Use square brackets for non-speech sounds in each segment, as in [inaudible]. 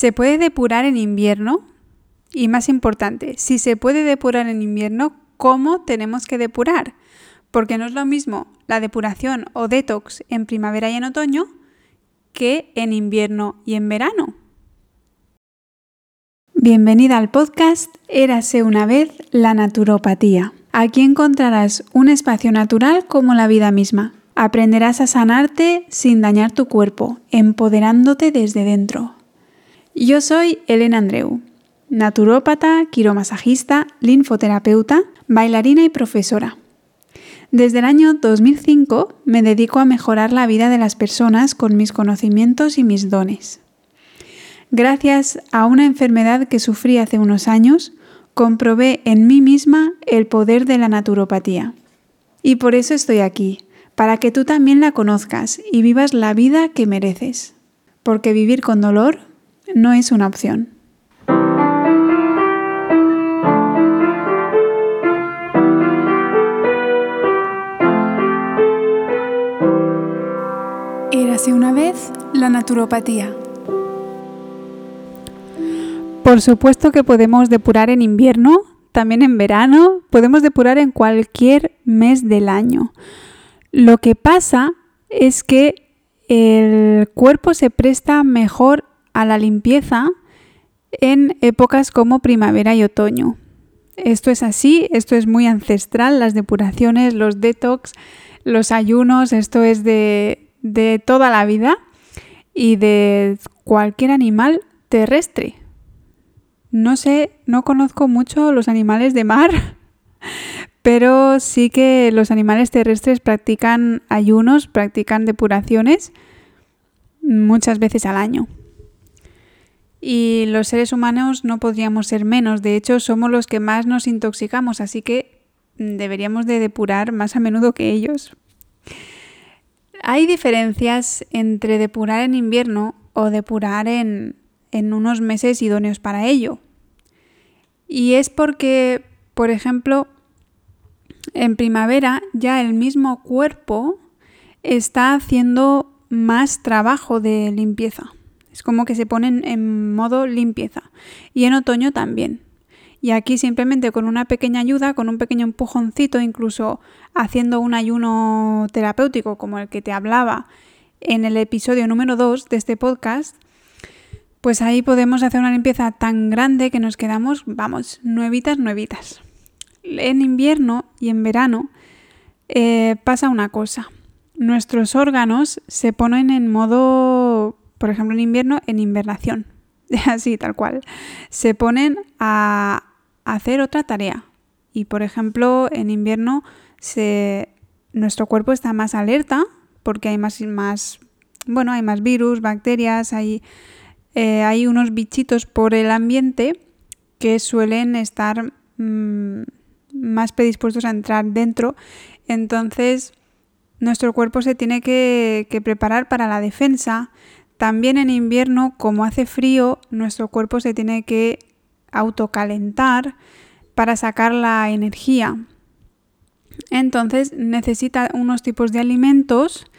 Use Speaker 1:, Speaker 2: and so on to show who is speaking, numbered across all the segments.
Speaker 1: ¿Se puede depurar en invierno? Y más importante, si se puede depurar en invierno, ¿cómo tenemos que depurar? Porque no es lo mismo la depuración o detox en primavera y en otoño que en invierno y en verano. Bienvenida al podcast Érase una vez la naturopatía. Aquí encontrarás un espacio natural como la vida misma. Aprenderás a sanarte sin dañar tu cuerpo, empoderándote desde dentro. Yo soy Elena Andreu, naturópata, quiromasajista, linfoterapeuta, bailarina y profesora. Desde el año 2005 me dedico a mejorar la vida de las personas con mis conocimientos y mis dones. Gracias a una enfermedad que sufrí hace unos años, comprobé en mí misma el poder de la naturopatía. Y por eso estoy aquí, para que tú también la conozcas y vivas la vida que mereces. Porque vivir con dolor no es una opción. Érase una vez la naturopatía. Por supuesto que podemos depurar en invierno, también en verano, podemos depurar en cualquier mes del año. Lo que pasa es que el cuerpo se presta mejor a la limpieza en épocas como primavera y otoño. Esto es así, esto es muy ancestral, las depuraciones, los detox, los ayunos, esto es de, toda la vida y de cualquier animal terrestre. No sé, no conozco mucho los animales de mar, [laughs] pero sí que los animales terrestres practican ayunos, practican depuraciones muchas veces al año y los seres humanos no podríamos ser menos. De hecho, somos los que más nos intoxicamos, así que deberíamos de depurar más a menudo que ellos. Hay diferencias entre depurar en invierno o depurar en, en unos meses idóneos para ello. Y es porque, por ejemplo, en primavera ya el mismo cuerpo está haciendo más trabajo de limpieza. Es como que se ponen en modo limpieza. Y en otoño también. Y aquí simplemente con una pequeña ayuda, con un pequeño empujoncito, incluso haciendo un ayuno terapéutico como el que te hablaba en el episodio número 2 de este podcast, pues ahí podemos hacer una limpieza tan grande que nos quedamos, vamos, nuevitas, nuevitas. En invierno y en verano eh, pasa una cosa. Nuestros órganos se ponen en modo por ejemplo en invierno, en invernación, [laughs] así tal cual, se ponen a hacer otra tarea. Y por ejemplo, en invierno nuestro cuerpo está más alerta porque hay más, más, bueno, hay más virus, bacterias, hay, eh, hay unos bichitos por el ambiente que suelen estar mm, más predispuestos a entrar dentro. Entonces, nuestro cuerpo se tiene que, que preparar para la defensa, también en invierno, como hace frío, nuestro cuerpo se tiene que autocalentar para sacar la energía. Entonces necesita unos tipos de alimentos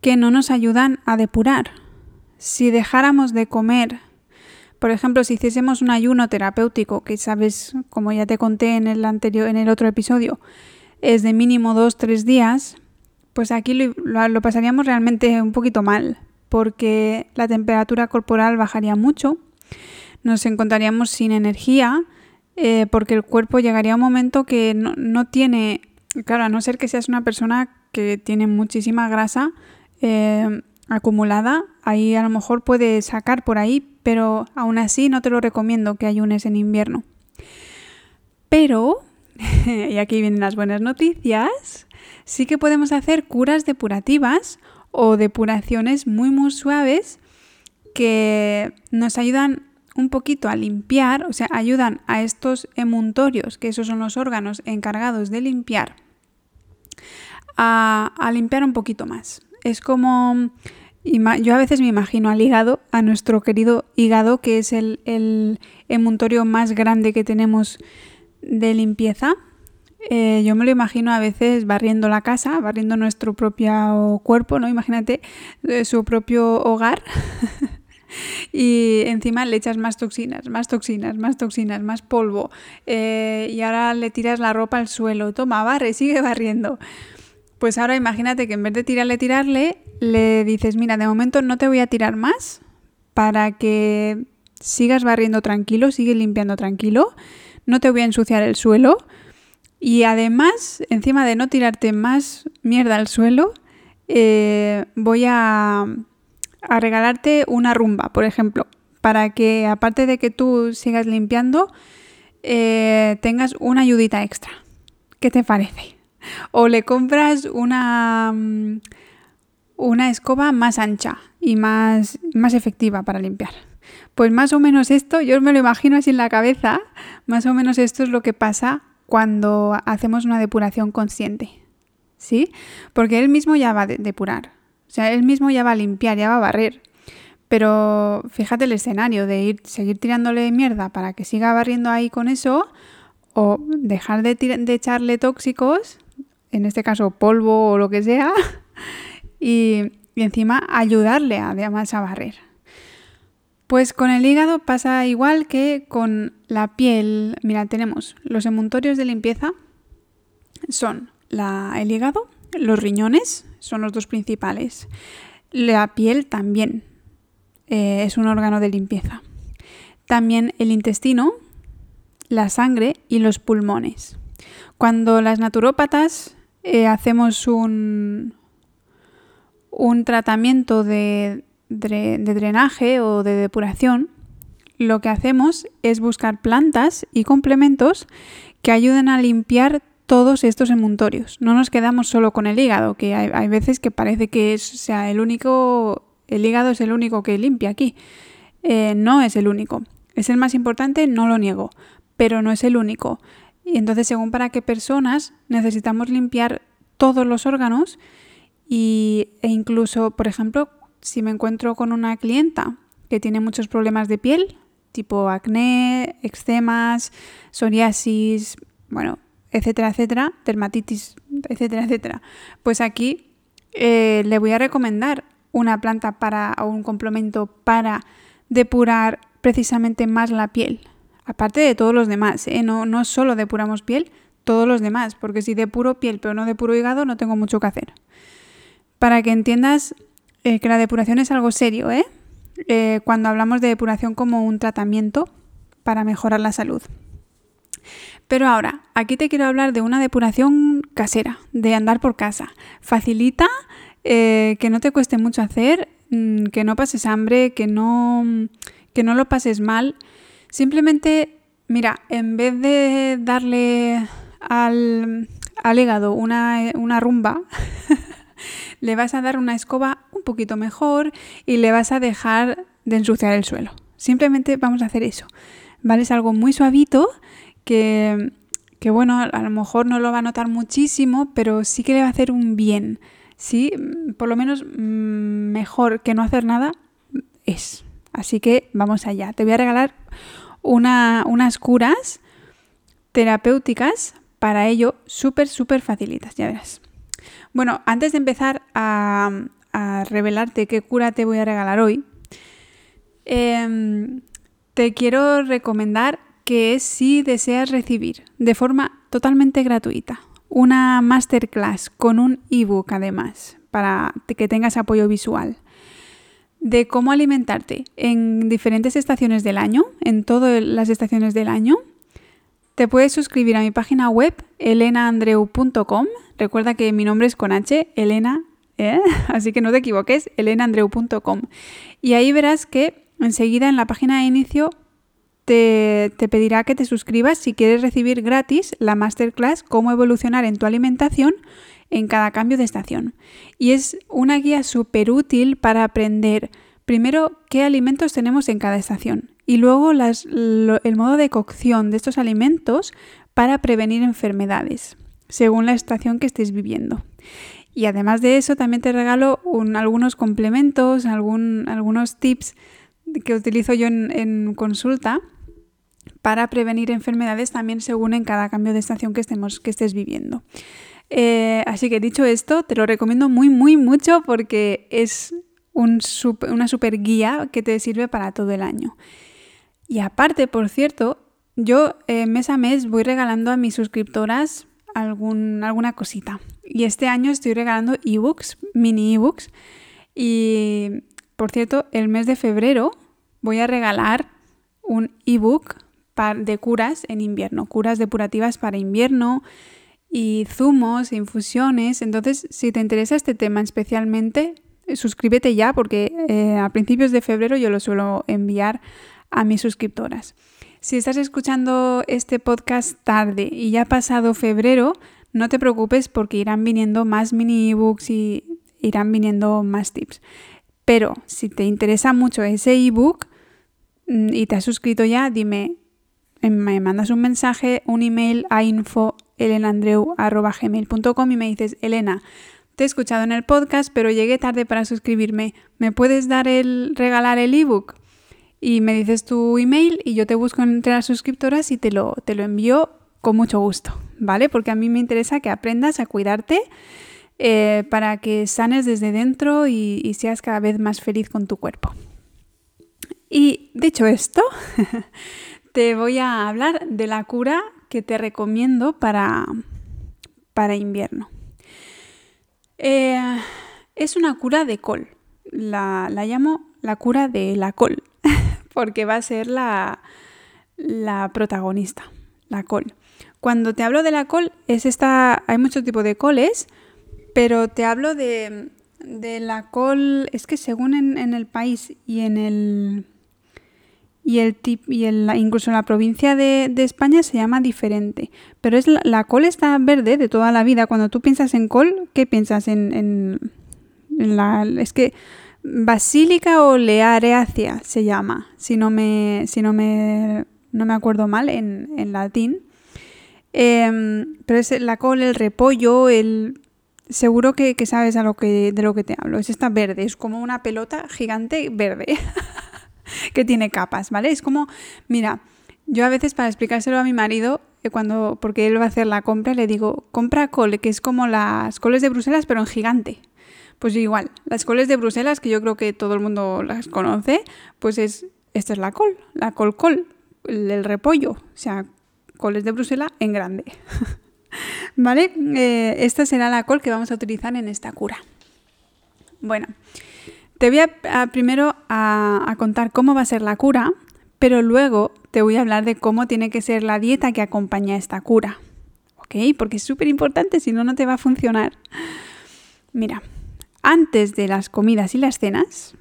Speaker 1: que no nos ayudan a depurar. Si dejáramos de comer, por ejemplo, si hiciésemos un ayuno terapéutico, que sabes, como ya te conté en el anterior, en el otro episodio, es de mínimo 2-3 días, pues aquí lo pasaríamos realmente un poquito mal, porque la temperatura corporal bajaría mucho, nos encontraríamos sin energía, eh, porque el cuerpo llegaría a un momento que no, tiene, claro, a no ser que seas una persona que tiene muchísima grasa eh, acumulada, ahí a lo mejor puede sacar por ahí, pero aún así no te lo recomiendo que ayunes en invierno. Pero, [laughs] y aquí vienen las buenas noticias, sí que podemos hacer curas depurativas o depuraciones muy muy suaves que nos ayudan un poquito a limpiar, o sea, ayudan a estos emuntorios, que esos son los órganos encargados de limpiar, a, limpiar un poquito más. Es como, yo a veces me imagino al hígado, a nuestro querido hígado, que es el, el emuntorio más grande que tenemos de limpieza, eh, yo me lo imagino a veces barriendo la casa, barriendo nuestro propio cuerpo, ¿no? Imagínate eh, su propio hogar. [laughs] y encima le echas más toxinas, más toxinas, más toxinas, más polvo eh, y ahora le tiras la ropa al suelo, toma, barre, sigue barriendo. Pues ahora imagínate que en vez de tirarle, tirarle, le dices, mira, de momento no te voy a tirar más para que sigas barriendo tranquilo, sigue limpiando tranquilo, no te voy a ensuciar el suelo y además, encima de no tirarte más mierda al suelo, eh, voy a, regalarte una rumba, por ejemplo, para que aparte de que tú sigas limpiando, eh, tengas una ayudita extra. ¿Qué te parece? O le compras una, mm, una escoba más ancha y más, más efectiva para limpiar. Pues más o menos esto, yo me lo imagino así en la cabeza, más o menos esto es lo que pasa cuando hacemos una depuración consciente. ¿Sí? Porque él mismo ya va a depurar. O sea, él mismo ya va a limpiar, ya va a barrer. Pero fíjate el escenario de ir, seguir tirándole mierda para que siga barriendo ahí con eso, o dejar de, de echarle tóxicos, en este caso polvo o lo que sea, [laughs] y, y encima ayudarle además a barrer. Pues con el hígado pasa igual que con la piel. Mira, tenemos los emuntorios de limpieza, son el hígado, los riñones, son los dos principales. La piel también eh, es un órgano de limpieza. También el intestino, la sangre y los pulmones. Cuando las naturópatas eh, hacemos un, un tratamiento de, de drenaje o de depuración, lo que hacemos es buscar plantas y complementos que ayuden a limpiar todos estos emuntorios. No nos quedamos solo con el hígado, que hay, veces que parece que es, sea, el único, el hígado es el único que limpia aquí. Eh, no es el único. Es el más importante, no lo niego, pero no es el único. Y entonces, según para qué personas, necesitamos limpiar todos los órganos y, e incluso, por ejemplo, si me encuentro con una clienta que tiene muchos problemas de piel, tipo acné, eczemas, psoriasis, bueno, etcétera, etcétera, dermatitis, etcétera, etcétera, pues aquí eh, le voy a recomendar una planta para o un complemento para depurar precisamente más la piel. Aparte de todos los demás, ¿eh? no, no solo depuramos piel, todos los demás, porque si depuro piel pero no depuro hígado no tengo mucho que hacer. Para que entiendas eh, que la depuración es algo serio, ¿eh? ¿eh? Cuando hablamos de depuración como un tratamiento para mejorar la salud. Pero ahora, aquí te quiero hablar de una depuración casera, de andar por casa. Facilita, eh, que no te cueste mucho hacer, mm, que no pases hambre, que no, que no lo pases mal. Simplemente, mira, en vez de darle al, al hígado una, una rumba, [laughs] le vas a dar una escoba un poquito mejor y le vas a dejar de ensuciar el suelo. Simplemente vamos a hacer eso. ¿Vale? Es algo muy suavito que, que, bueno, a lo mejor no lo va a notar muchísimo, pero sí que le va a hacer un bien. Sí, por lo menos mm, mejor que no hacer nada es. Así que vamos allá. Te voy a regalar una, unas curas terapéuticas para ello súper, súper facilitas, ya verás. Bueno, antes de empezar a, revelarte qué cura te voy a regalar hoy, em, te quiero recomendar que si deseas recibir de forma totalmente gratuita una masterclass con un ebook además para que tengas apoyo visual de cómo alimentarte en diferentes estaciones del año, en todas las estaciones del año, te puedes suscribir a mi página web elenaandreu.com. Recuerda que mi nombre es con H, Elena, ¿eh? [laughs] así que no te equivoques, elenaandreu.com. Y ahí verás que enseguida en la página de inicio te, te, pedirá que te suscribas si quieres recibir gratis la masterclass Cómo evolucionar en tu alimentación en cada cambio de estación. Y es una guía súper útil para aprender primero qué alimentos tenemos en cada estación y luego el modo de cocción de estos alimentos para prevenir enfermedades, según la estación que estés viviendo. Y además de eso, también te regalo algunos complementos, algunos tips que utilizo yo en, consulta para prevenir enfermedades también según en cada cambio de estación que, estemos, que estés viviendo. Eh, así que dicho esto, te lo recomiendo muy, muy mucho porque es una super guía que te sirve para todo el año. Y aparte, por cierto, yo eh, mes a mes voy regalando a mis suscriptoras alguna cosita. Y este año estoy regalando ebooks, mini ebooks. Y por cierto, el mes de febrero voy a regalar un ebook de curas en invierno, curas depurativas para invierno y zumos, infusiones. Entonces, si te interesa este tema especialmente, suscríbete ya porque eh, a principios de febrero yo lo suelo enviar a mis suscriptoras. Si estás escuchando este podcast tarde y ya ha pasado febrero, no te preocupes porque irán viniendo más mini ebooks y irán viniendo más tips. Pero si te interesa mucho ese ebook mm, y te has suscrito ya, dime, em, me mandas un mensaje, un email a info.elenandreu.gmail.com y me dices, Elena, te he escuchado en el podcast, pero llegué tarde para suscribirme. ¿Me puedes dar el regalar el ebook? Y me dices tu email y yo te busco entre las suscriptoras y te lo, te lo envío con mucho gusto, ¿vale? Porque a mí me interesa que aprendas a cuidarte eh, para que sanes desde dentro y, seas cada vez más feliz con tu cuerpo. Y dicho esto, [laughs] te voy a hablar de la cura que te recomiendo para, para invierno. Eh, es una cura de col. La, llamo la cura de la col, porque va a ser la, la protagonista, la col. Cuando te hablo de la col, es esta. Hay muchos tipos de coles, pero te hablo de, de la col. Es que según en, en el país y en el y, el tip, y el, incluso en la provincia de, España se llama diferente. Pero es la, col está verde de toda la vida. Cuando tú piensas en col, ¿qué piensas en, en, la... Es que basílica o leareacia se llama, si no me, si no me, no me acuerdo mal en, en latín. Em, pero es la col, el repollo, el... Seguro que, que sabes lo que, de lo que te hablo. Es esta verde, es como una pelota gigante verde. [laughs] que tiene capas, ¿vale? Es como, mira, yo a veces para explicárselo a mi marido, eh, cuando, porque él va a hacer la compra, le digo, compra col, que es como las coles de Bruselas, pero en gigante. Pues igual, las coles de Bruselas, que yo creo que todo el mundo las conoce, pues es, esta es la col, la col col, el, repollo, o sea, coles de Bruselas en grande. [laughs] ¿Vale? Eh, esta será la col que vamos a utilizar en esta cura. Bueno, te voy a, primero a, contar cómo va a ser la cura, pero luego te voy a hablar de cómo tiene que ser la dieta que acompaña esta cura. ¿Ok? Porque es súper importante, si no, no te va a funcionar. Mira, antes de las comidas y las cenas,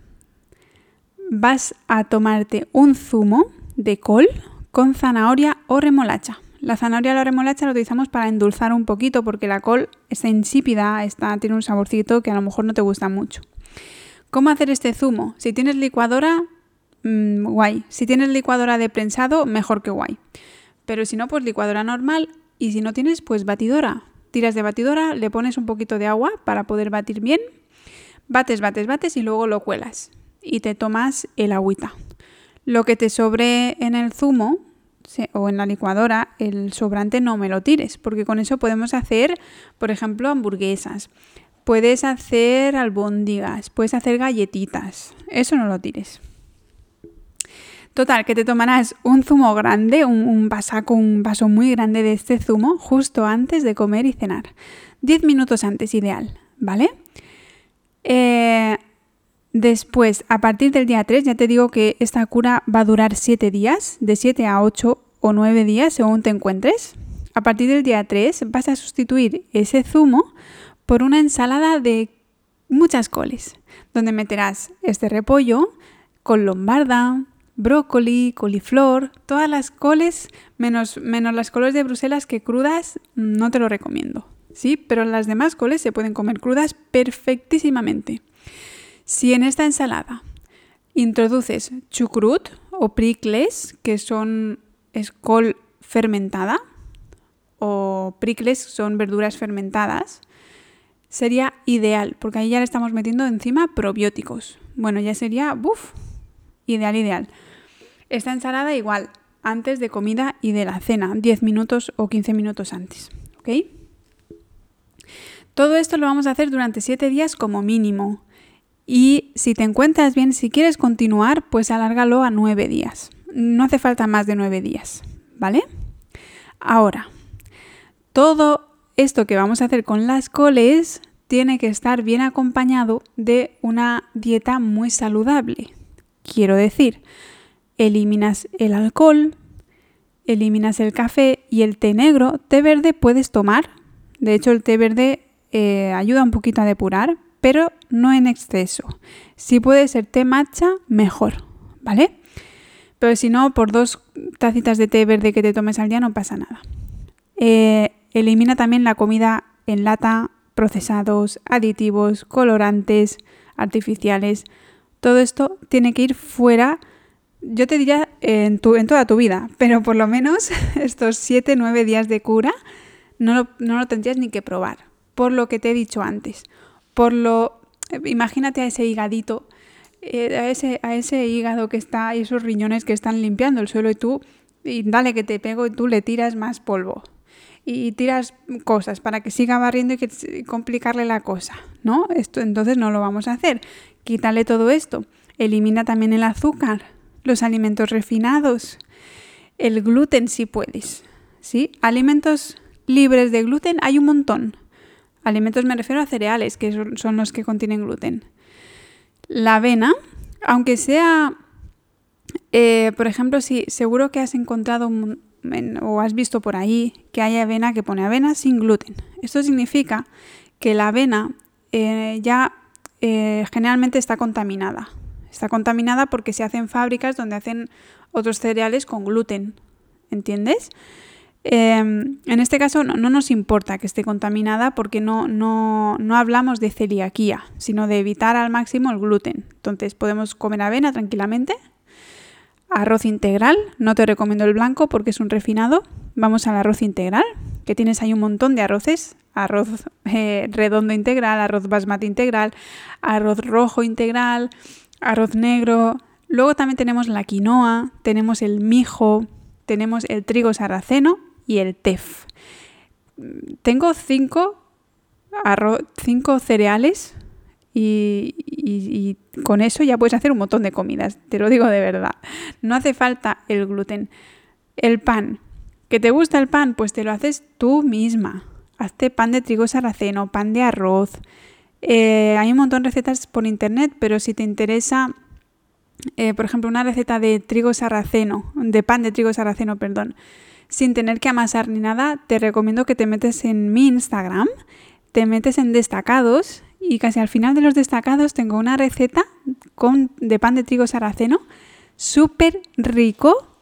Speaker 1: vas a tomarte un zumo de col con zanahoria o remolacha. La zanahoria o la remolacha la utilizamos para endulzar un poquito porque la col está insípida, está, tiene un saborcito que a lo mejor no te gusta mucho. ¿Cómo hacer este zumo? Si tienes licuadora, mm, guay. Si tienes licuadora de prensado, mejor que guay. Pero si no, pues licuadora normal. Y si no tienes, pues batidora. Tiras de batidora, le pones un poquito de agua para poder batir bien. Bates, bates, bates y luego lo cuelas. Y te tomas el agüita. Lo que te sobre en el zumo o en la licuadora, el sobrante no me lo tires, porque con eso podemos hacer, por ejemplo, hamburguesas. Puedes hacer albóndigas, puedes hacer galletitas. Eso no lo tires. Total, que te tomarás un zumo grande, un, un vasaco, un vaso muy grande de este zumo justo antes de comer y cenar. 10 minutos antes, ideal, ¿vale? Eh, después, a partir del día 3, ya te digo que esta cura va a durar 7 días, de 7 a 8 o 9 días según te encuentres. A partir del día 3 vas a sustituir ese zumo por una ensalada de muchas coles, donde meterás este repollo, con lombarda, brócoli, coliflor, todas las coles, menos, menos las coles de Bruselas que crudas no te lo recomiendo. Sí, pero las demás coles se pueden comer crudas perfectísimamente. Si en esta ensalada introduces chucrut o pricles, que son col fermentada, o pricles son verduras fermentadas, sería ideal, porque ahí ya le estamos metiendo encima probióticos. Bueno, ya sería, ¡buf! Ideal, ideal. Esta ensalada igual, antes de comida y de la cena, 10 minutos o 15 minutos antes. ¿Ok? Todo esto lo vamos a hacer durante 7 días como mínimo. Y si te encuentras bien, si quieres continuar, pues alárgalo a nueve días. No hace falta más de nueve días, ¿vale? Ahora, todo esto que vamos a hacer con las coles tiene que estar bien acompañado de una dieta muy saludable. Quiero decir, eliminas el alcohol, eliminas el café y el té negro. Té verde puedes tomar. De hecho, el té verde eh, ayuda un poquito a depurar, pero no en exceso. Si puede ser té matcha, mejor, ¿vale? Pero si no, por dos tacitas de té verde que te tomes al día no pasa nada. Eh, elimina también la comida en lata, procesados, aditivos, colorantes, artificiales. Todo esto tiene que ir fuera yo te diría en, toda tu vida, pero por lo menos [laughs] estos 7-9 días de cura no lo, no lo tendrías ni que probar, por lo que te he dicho antes. Por lo, imagínate a ese higadito, eh, a, ese, a ese hígado que está y esos riñones que están limpiando el suelo y tú, y dale que te pego y tú le tiras más polvo y tiras cosas para que siga barriendo y que complicarle la cosa, ¿no? Esto entonces no lo vamos a hacer. Quítale todo esto. Elimina también el azúcar los alimentos refinados, el gluten si puedes, ¿sí? Alimentos libres de gluten hay un montón. Alimentos me refiero a cereales, que son los que contienen gluten. La avena, aunque sea, eh, por ejemplo, si seguro que has encontrado o has visto por ahí que hay avena que pone avena sin gluten. Esto significa que la avena eh, ya eh, generalmente está contaminada. Está contaminada porque se hacen fábricas donde hacen otros cereales con gluten. ¿Entiendes? Em, en este caso no, nos importa que esté contaminada porque no, no, no, hablamos de celiaquía, sino de evitar al máximo el gluten. Entonces podemos comer avena tranquilamente. Arroz integral, no te recomiendo el blanco porque es un refinado. Vamos al arroz integral, que tienes ahí un montón de arroces. Arroz eh, redondo integral, arroz basmati integral, arroz rojo integral, arroz negro. Luego también tenemos la quinoa, tenemos el mijo, tenemos el trigo sarraceno y el tef. Tengo cinco, cinco cereales y, con eso ya puedes hacer un montón de comidas, te lo digo de verdad. No hace falta el gluten. El pan. ¿Que te gusta el pan? Pues te lo haces tú misma. Hazte pan de trigo sarraceno, pan de arroz, eh, hay un montón de recetas por internet, pero si te interesa, eh, por ejemplo, una receta de trigo sarraceno, de pan de trigo sarraceno, perdón, sin tener que amasar ni nada, te recomiendo que te metes en mi Instagram, te metes en destacados y casi al final de los destacados tengo una receta con, de pan de trigo sarraceno súper rico,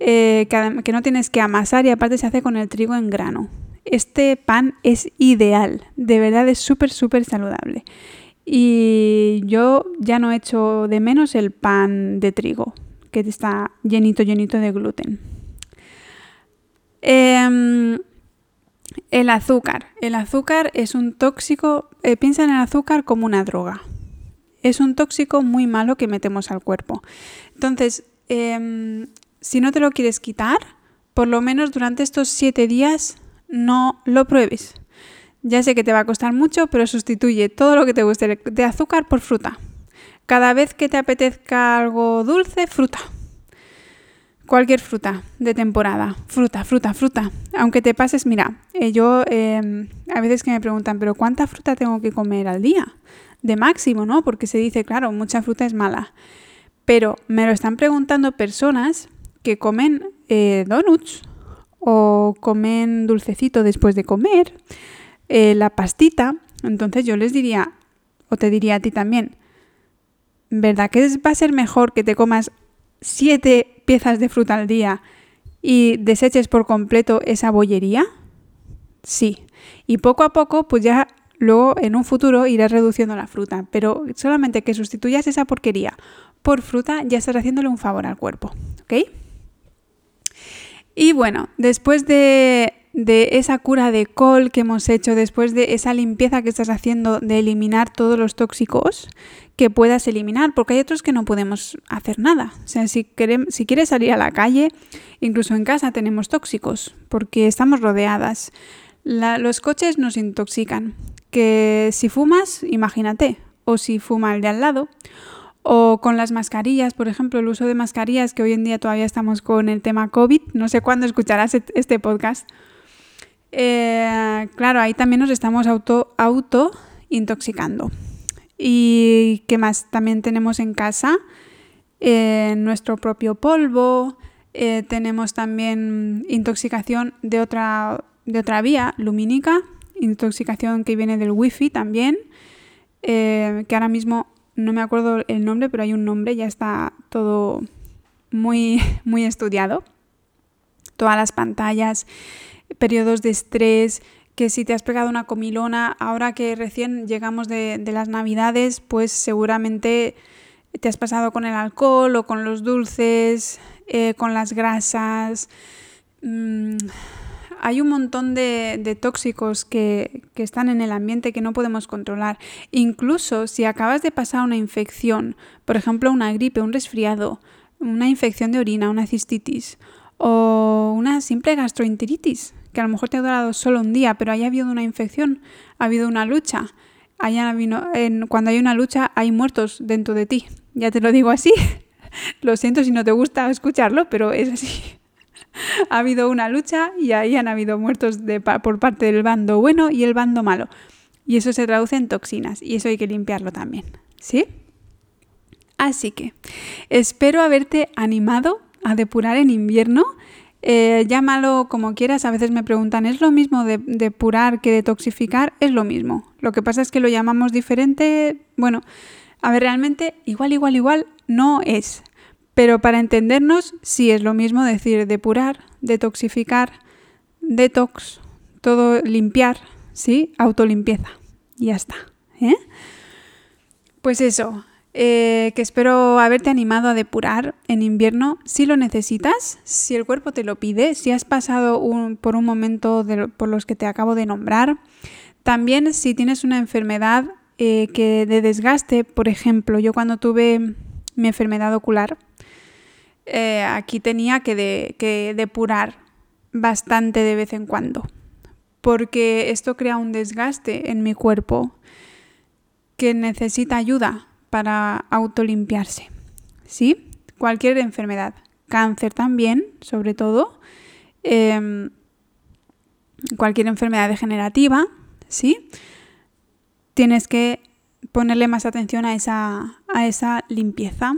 Speaker 1: eh, que no tienes que amasar y aparte se hace con el trigo en grano. Este pan es ideal, de verdad es súper, súper saludable. Y yo ya no echo de menos el pan de trigo, que está llenito, llenito de gluten. Em, el azúcar. El azúcar es un tóxico, eh, piensa en el azúcar como una droga. Es un tóxico muy malo que metemos al cuerpo. Entonces, em, si no te lo quieres quitar, por lo menos durante estos siete días no lo pruebes. Ya sé que te va a costar mucho, pero sustituye todo lo que te guste de azúcar por fruta. Cada vez que te apetezca algo dulce, fruta. Cualquier fruta de temporada. Fruta, fruta, fruta. Aunque te pases, mira, eh, yo em, a veces que me preguntan, pero ¿cuánta fruta tengo que comer al día? De máximo, ¿no? Porque se dice, claro, mucha fruta es mala. Pero me lo están preguntando personas que comen eh, donuts o comen dulcecito después de comer, eh, la pastita, entonces yo les diría, o te diría a ti también, ¿verdad que va a ser mejor que te comas siete piezas de fruta al día y deseches por completo esa bollería? Sí. Y poco a poco, pues ya luego en un futuro irás reduciendo la fruta, pero solamente que sustituyas esa porquería por fruta ya estás haciéndole un favor al cuerpo, ¿ok? Y bueno, después de, esa cura de col que hemos hecho, después de esa limpieza que estás haciendo de eliminar todos los tóxicos que puedas eliminar, porque hay otros que no podemos hacer nada. O sea, si, si quieres salir a la calle, incluso en casa tenemos tóxicos, porque estamos rodeadas. los coches nos intoxican. Que si fumas, imagínate, o si fuma el de al lado. O con las mascarillas, por ejemplo, el uso de mascarillas, que hoy en día todavía estamos con el tema COVID. No sé cuándo escucharás este podcast. Eh, claro, ahí también nos estamos auto, auto intoxicando. ¿Y qué más? También tenemos en casa eh, nuestro propio polvo, eh, tenemos también intoxicación de otra, de otra vía lumínica, intoxicación que viene del wifi también, que ahora mismo no me acuerdo el nombre, pero hay un nombre, ya está todo muy, muy estudiado. Todas las pantallas, periodos de estrés, que si te has pegado una comilona, ahora que recién llegamos de, las navidades, pues seguramente te has pasado con el alcohol o con los dulces, eh, con las grasas. Mm, hay un montón de, tóxicos que, que, están en el ambiente que no podemos controlar. Incluso si acabas de pasar una infección, por ejemplo una gripe, un resfriado, una infección de orina, una cistitis o una simple gastroenteritis, que a lo mejor te ha durado solo un día, pero haya habido una infección, ha habido una lucha. cuando hay una lucha hay muertos dentro de ti. Ya te lo digo así. [laughs] lo siento si no te gusta escucharlo, pero es así. [laughs] ha habido una lucha y ahí han habido muertos por parte del bando bueno y el bando malo. Y eso se traduce en toxinas y eso hay que limpiarlo también. ¿Sí? Así que espero haberte animado a depurar en invierno eh, llámalo como quieras, a veces me preguntan, ¿es lo mismo de depurar que detoxificar? Es lo mismo. Lo que pasa es que lo llamamos diferente. Bueno, a ver, realmente igual, igual, igual no es. Pero para entendernos, sí es lo mismo decir depurar, detoxificar, detox, todo limpiar, ¿sí? Autolimpieza. Y ya está. ¿eh? Pues eso, eh, que espero haberte animado a depurar en invierno si lo necesitas, si el cuerpo te lo pide, si has pasado por un momento por los que te acabo de nombrar. También si tienes una enfermedad eh, que de desgaste, por ejemplo, yo cuando tuve mi enfermedad ocular, eh, aquí tenía que, que depurar bastante de vez en cuando, porque esto crea un desgaste en mi cuerpo que necesita ayuda para autolimpiarse. ¿Sí? Cualquier enfermedad. Cáncer también, sobre todo. Em, cualquier enfermedad degenerativa, ¿sí? Tienes que ponerle más atención a esa, a esa limpieza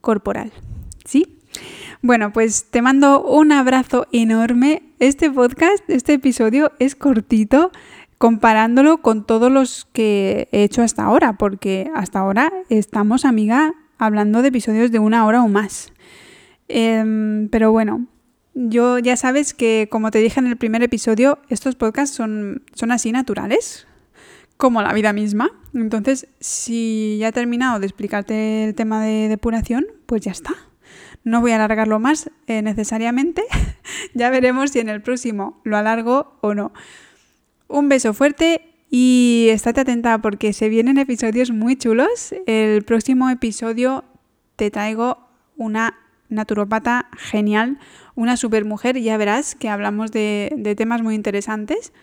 Speaker 1: corporal, ¿sí? Bueno, pues te mando un abrazo enorme. Este podcast, este episodio es cortito, comparándolo con todos los que he hecho hasta ahora, porque hasta ahora estamos, amiga, hablando de episodios de una hora o más. Em, pero bueno, yo ya sabes que, como te dije en el primer episodio, estos podcasts son, son así naturales, como la vida misma. Entonces, si ya he terminado de explicarte el tema de depuración, pues ya está. No voy a alargarlo más eh, necesariamente. [laughs] ya veremos si en el próximo lo alargo o no. Un beso fuerte y estate atenta porque se vienen episodios muy chulos. El próximo episodio te traigo una naturopata genial, una supermujer, ya verás que hablamos de, de temas muy interesantes.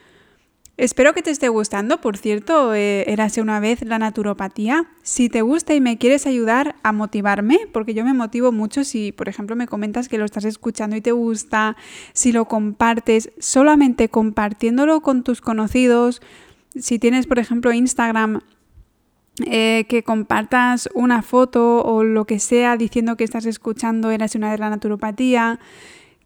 Speaker 1: Espero que te esté gustando, por cierto, eh, érase una vez la naturopatía. Si te gusta y me quieres ayudar a motivarme, porque yo me motivo mucho si, por ejemplo, me comentas que lo estás escuchando y te gusta, si lo compartes, solamente compartiéndolo con tus conocidos, si tienes, por ejemplo, Instagram, eh, que compartas una foto o lo que sea diciendo que estás escuchando Érase una vez la naturopatía,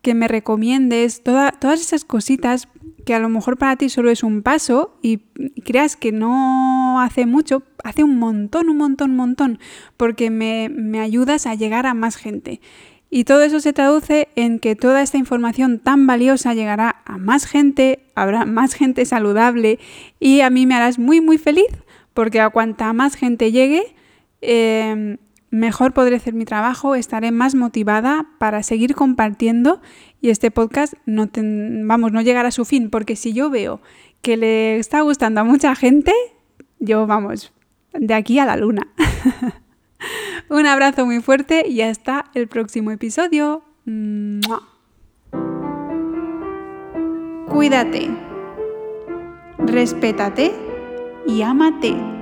Speaker 1: que me recomiendes, todas esas cositas que a lo mejor para ti solo es un paso y creas que no hace mucho, hace un montón, un montón, un montón, porque me, me ayudas a llegar a más gente. Y todo eso se traduce en que toda esta información tan valiosa llegará a más gente, habrá más gente saludable y a mí me harás muy muy feliz porque a cuanta más gente llegue, eh, mejor podré hacer mi trabajo, estaré más motivada para seguir compartiendo y este podcast no, vamos, no llegará a su fin, porque si yo veo que le está gustando a mucha gente, yo vamos, de aquí a la luna. [laughs] Un abrazo muy fuerte y hasta el próximo episodio. Cuídate, respétate y ámate.